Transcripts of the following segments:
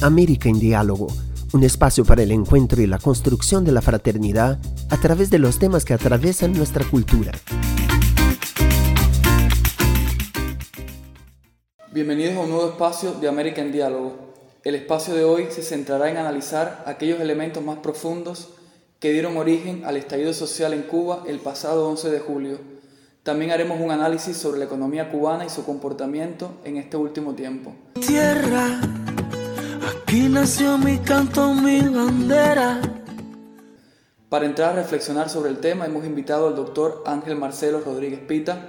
América en Diálogo, un espacio para el encuentro y la construcción de la fraternidad a través de los temas que atraviesan nuestra cultura. Bienvenidos a un nuevo espacio de América en Diálogo. El espacio de hoy se centrará en analizar aquellos elementos más profundos que dieron origen al estallido social en Cuba el pasado 11 de julio. También haremos un análisis sobre la economía cubana y su comportamiento en este último tiempo. Tierra Aquí nació mi canto, mi bandera. Para entrar a reflexionar sobre el tema hemos invitado al doctor Ángel Marcelo Rodríguez Pita.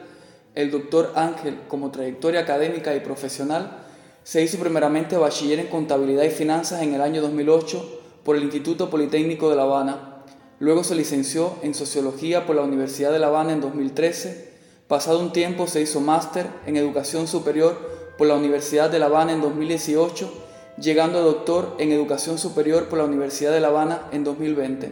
El doctor Ángel, como trayectoria académica y profesional, se hizo primeramente bachiller en contabilidad y finanzas en el año 2008 por el Instituto Politécnico de La Habana. Luego se licenció en sociología por la Universidad de La Habana en 2013. Pasado un tiempo se hizo máster en educación superior por la Universidad de La Habana en 2018 llegando a doctor en Educación Superior por la Universidad de La Habana en 2020.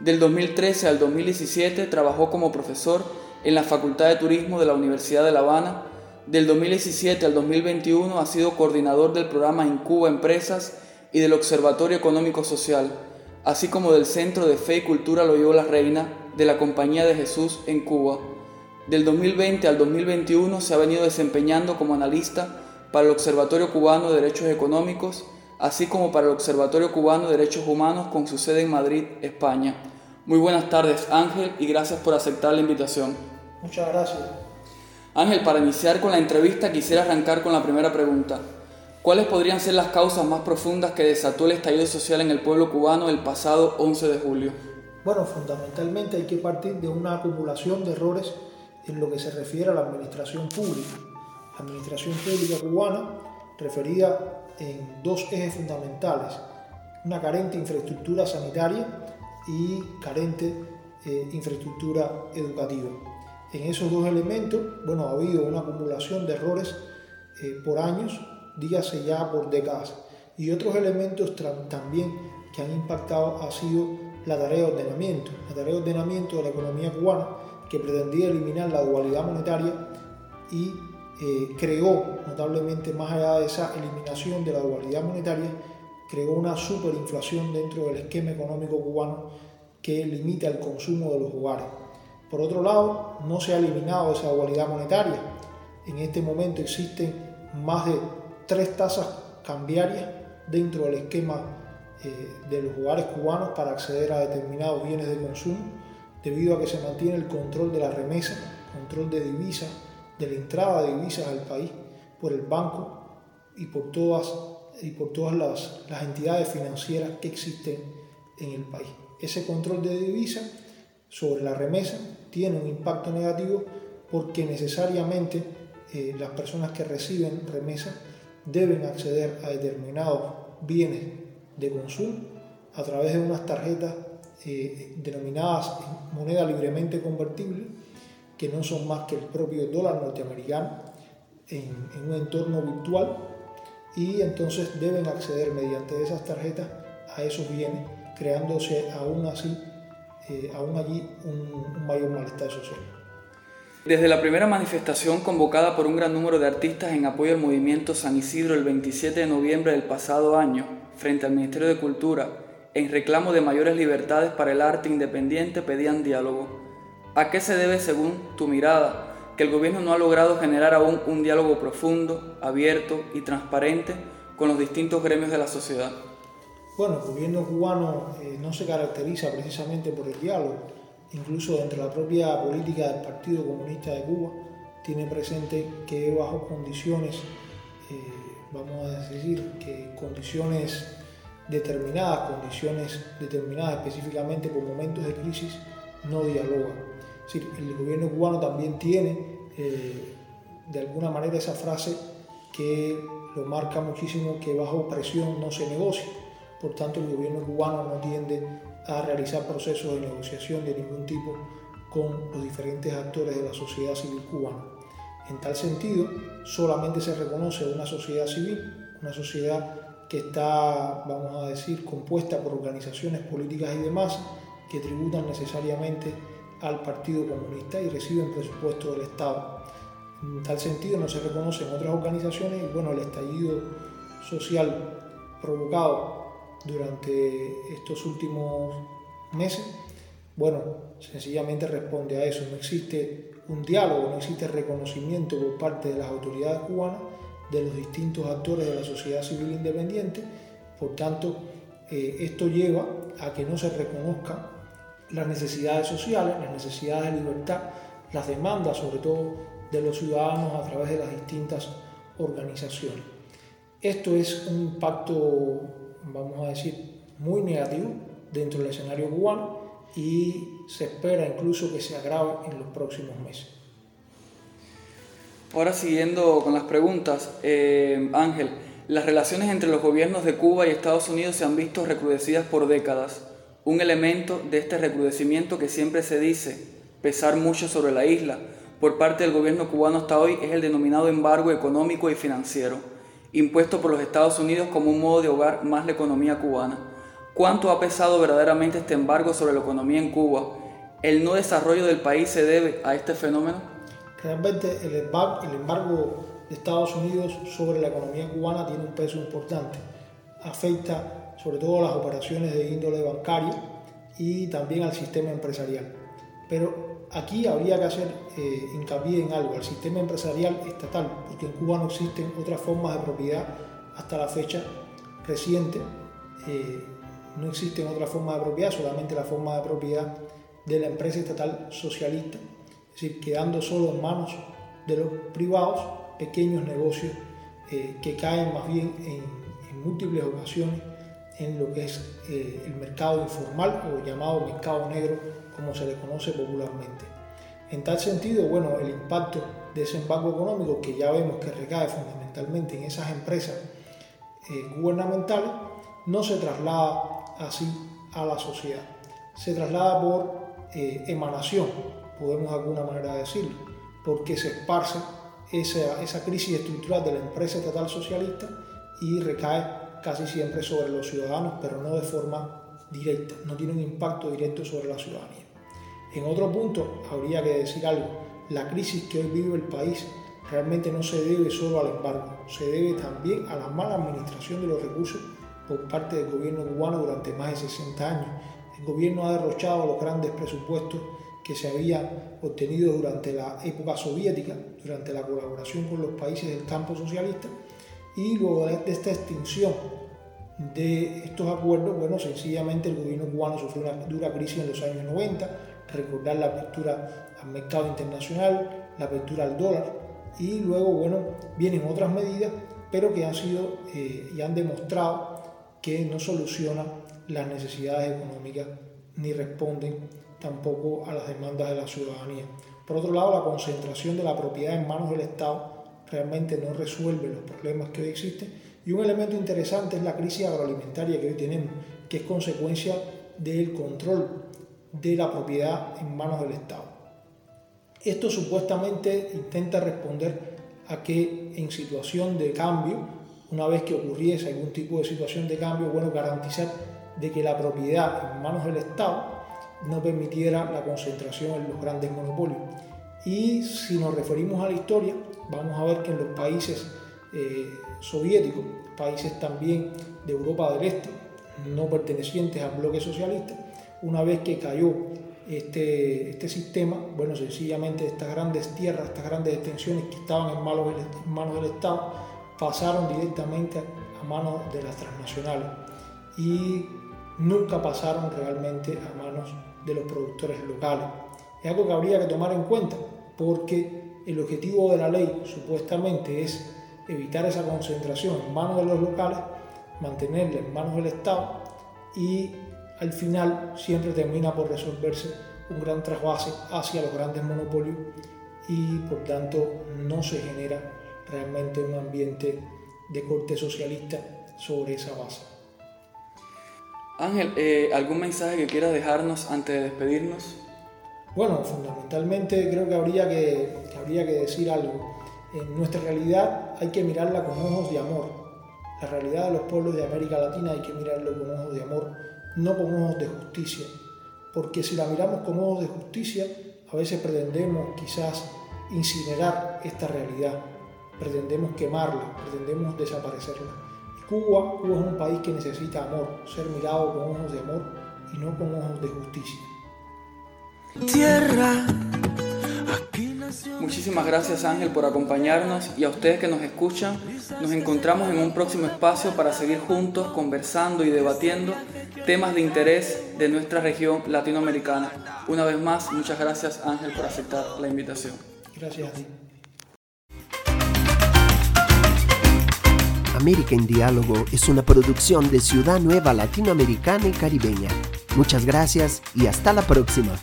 Del 2013 al 2017 trabajó como profesor en la Facultad de Turismo de la Universidad de La Habana. Del 2017 al 2021 ha sido coordinador del programa Incuba Empresas y del Observatorio Económico Social, así como del Centro de Fe y Cultura Loyola Reina de la Compañía de Jesús en Cuba. Del 2020 al 2021 se ha venido desempeñando como analista para el Observatorio Cubano de Derechos Económicos, así como para el Observatorio Cubano de Derechos Humanos con su sede en Madrid, España. Muy buenas tardes Ángel y gracias por aceptar la invitación. Muchas gracias. Ángel, para iniciar con la entrevista quisiera arrancar con la primera pregunta. ¿Cuáles podrían ser las causas más profundas que desató el estallido social en el pueblo cubano el pasado 11 de julio? Bueno, fundamentalmente hay que partir de una acumulación de errores en lo que se refiere a la administración pública administración pública cubana referida en dos ejes fundamentales, una carente infraestructura sanitaria y carente eh, infraestructura educativa. En esos dos elementos, bueno, ha habido una acumulación de errores eh, por años, dígase ya por décadas. Y otros elementos también que han impactado ha sido la tarea de ordenamiento, la tarea de ordenamiento de la economía cubana que pretendía eliminar la dualidad monetaria y eh, creó, notablemente más allá de esa eliminación de la dualidad monetaria, creó una superinflación dentro del esquema económico cubano que limita el consumo de los hogares. Por otro lado, no se ha eliminado esa dualidad monetaria. En este momento existen más de tres tasas cambiarias dentro del esquema eh, de los hogares cubanos para acceder a determinados bienes de consumo, debido a que se mantiene el control de la remesa, control de divisas, de la entrada de divisas al país por el banco y por todas, y por todas las, las entidades financieras que existen en el país. Ese control de divisas sobre la remesa tiene un impacto negativo porque necesariamente eh, las personas que reciben remesa deben acceder a determinados bienes de consumo a través de unas tarjetas eh, denominadas moneda libremente convertible que no son más que el propio dólar norteamericano en, un entorno virtual y entonces deben acceder mediante esas tarjetas a esos bienes, creándose aún así, eh, aún allí un, mayor malestar social. Desde la primera manifestación convocada por un gran número de artistas en apoyo al movimiento San Isidro el 27 de noviembre del pasado año, frente al Ministerio de Cultura, en reclamo de mayores libertades para el arte independiente, pedían diálogo. ¿A qué se debe, según tu mirada, que el gobierno no ha logrado generar aún un diálogo profundo, abierto y transparente con los distintos gremios de la sociedad? Bueno, el gobierno cubano eh, no se caracteriza precisamente por el diálogo. Incluso dentro de la propia política del Partido Comunista de Cuba tiene presente que bajo condiciones, eh, vamos a decir, que condiciones determinadas, condiciones determinadas específicamente por momentos de crisis, no dialoga el gobierno cubano también tiene eh, de alguna manera esa frase que lo marca muchísimo que bajo presión no se negocia. Por tanto, el gobierno cubano no tiende a realizar procesos de negociación de ningún tipo con los diferentes actores de la sociedad civil cubana. En tal sentido, solamente se reconoce una sociedad civil, una sociedad que está, vamos a decir, compuesta por organizaciones políticas y demás que tributan necesariamente al Partido Comunista y reciben presupuesto del Estado. En tal sentido no se reconocen otras organizaciones y bueno, el estallido social provocado durante estos últimos meses, bueno, sencillamente responde a eso. No existe un diálogo, no existe reconocimiento por parte de las autoridades cubanas de los distintos actores de la sociedad civil independiente. Por tanto, eh, esto lleva a que no se reconozcan las necesidades sociales, las necesidades de libertad, las demandas sobre todo de los ciudadanos a través de las distintas organizaciones. Esto es un impacto, vamos a decir, muy negativo dentro del escenario cubano y se espera incluso que se agrave en los próximos meses. Ahora siguiendo con las preguntas, eh, Ángel, las relaciones entre los gobiernos de Cuba y Estados Unidos se han visto recrudecidas por décadas. Un elemento de este recrudecimiento que siempre se dice pesar mucho sobre la isla por parte del gobierno cubano hasta hoy es el denominado embargo económico y financiero, impuesto por los Estados Unidos como un modo de ahogar más la economía cubana. ¿Cuánto ha pesado verdaderamente este embargo sobre la economía en Cuba? ¿El no desarrollo del país se debe a este fenómeno? Realmente el embargo, de Estados Unidos sobre la economía cubana tiene un peso importante. Afecta sobre todo a las operaciones de índole bancaria y también al sistema empresarial. Pero aquí habría que hacer eh, hincapié en algo, el sistema empresarial estatal, porque en Cuba no existen otras formas de propiedad hasta la fecha reciente. Eh, no existen otras formas de propiedad, solamente la forma de propiedad de la empresa estatal socialista, es decir, quedando solo en manos de los privados pequeños negocios eh, que caen más bien en, múltiples ocasiones en lo que es eh, el mercado informal o llamado mercado negro, como se le conoce popularmente. En tal sentido, bueno, el impacto de ese embargo económico, que ya vemos que recae fundamentalmente en esas empresas eh, gubernamentales, no se traslada así a la sociedad. Se traslada por emanación, podemos de alguna manera decirlo, porque se esparce esa, esa crisis estructural de la empresa estatal socialista y recae casi siempre sobre los ciudadanos, pero no de forma directa, no tiene un impacto directo sobre la ciudadanía. En otro punto, habría que decir algo, la crisis que hoy vive el país realmente no se debe solo al embargo, se debe también a la mala administración de los recursos por parte del gobierno cubano durante más de 60 años. El gobierno ha derrochado los grandes presupuestos que se había obtenido durante la época soviética, durante la colaboración con los países del campo socialista, y de esta extinción de estos acuerdos, bueno, sencillamente el gobierno cubano sufrió una dura crisis en los años 90, recordar la apertura al mercado internacional, la apertura al dólar, y luego, bueno, vienen otras medidas, pero que han sido eh, y han demostrado que no solucionan las necesidades económicas ni responden tampoco a las demandas de la ciudadanía. Por otro lado, la concentración de la propiedad en manos del Estado realmente no resuelve los problemas que hoy existen. Y un elemento interesante es la crisis agroalimentaria que hoy tenemos, que es consecuencia del control de la propiedad en manos del Estado. Esto supuestamente intenta responder a que en situación de cambio, una vez que ocurriese algún tipo de situación de cambio, bueno, garantizar de que la propiedad en manos del Estado no permitiera la concentración en los grandes monopolios. Y si nos referimos a la historia, vamos a ver que en los países eh, soviéticos, países también de Europa del Este, no pertenecientes al bloque socialista, una vez que cayó este, este sistema, bueno, sencillamente estas grandes tierras, estas grandes extensiones que estaban en manos, en manos del Estado, pasaron directamente a manos de las transnacionales y nunca pasaron realmente a manos de los productores locales. Es algo que habría que tomar en cuenta porque el objetivo de la ley supuestamente es evitar esa concentración en manos de los locales, mantenerla en manos del Estado y al final siempre termina por resolverse un gran trasvase hacia los grandes monopolios y por tanto no se genera realmente un ambiente de corte socialista sobre esa base. Ángel, eh, ¿algún mensaje que quieras dejarnos antes de despedirnos? Bueno, fundamentalmente creo que habría que, decir algo. En nuestra realidad hay que mirarla con ojos de amor. La realidad de los pueblos de América Latina hay que mirarlo con ojos de amor, no con ojos de justicia. Porque si la miramos con ojos de justicia, a veces pretendemos quizás incinerar esta realidad, pretendemos quemarla, pretendemos desaparecerla Cuba, Cuba es un país que necesita amor, ser mirado con ojos de amor y no con ojos de justicia. Tierra. Muchísimas gracias Ángel por acompañarnos y a ustedes que nos escuchan. Nos encontramos en un próximo espacio para seguir juntos conversando y debatiendo temas de interés de nuestra región latinoamericana. Una vez más, muchas gracias Ángel por aceptar la invitación. Gracias a ti. América en Diálogo es una producción de Ciudad Nueva Latinoamericana y Caribeña. Muchas gracias y hasta la próxima.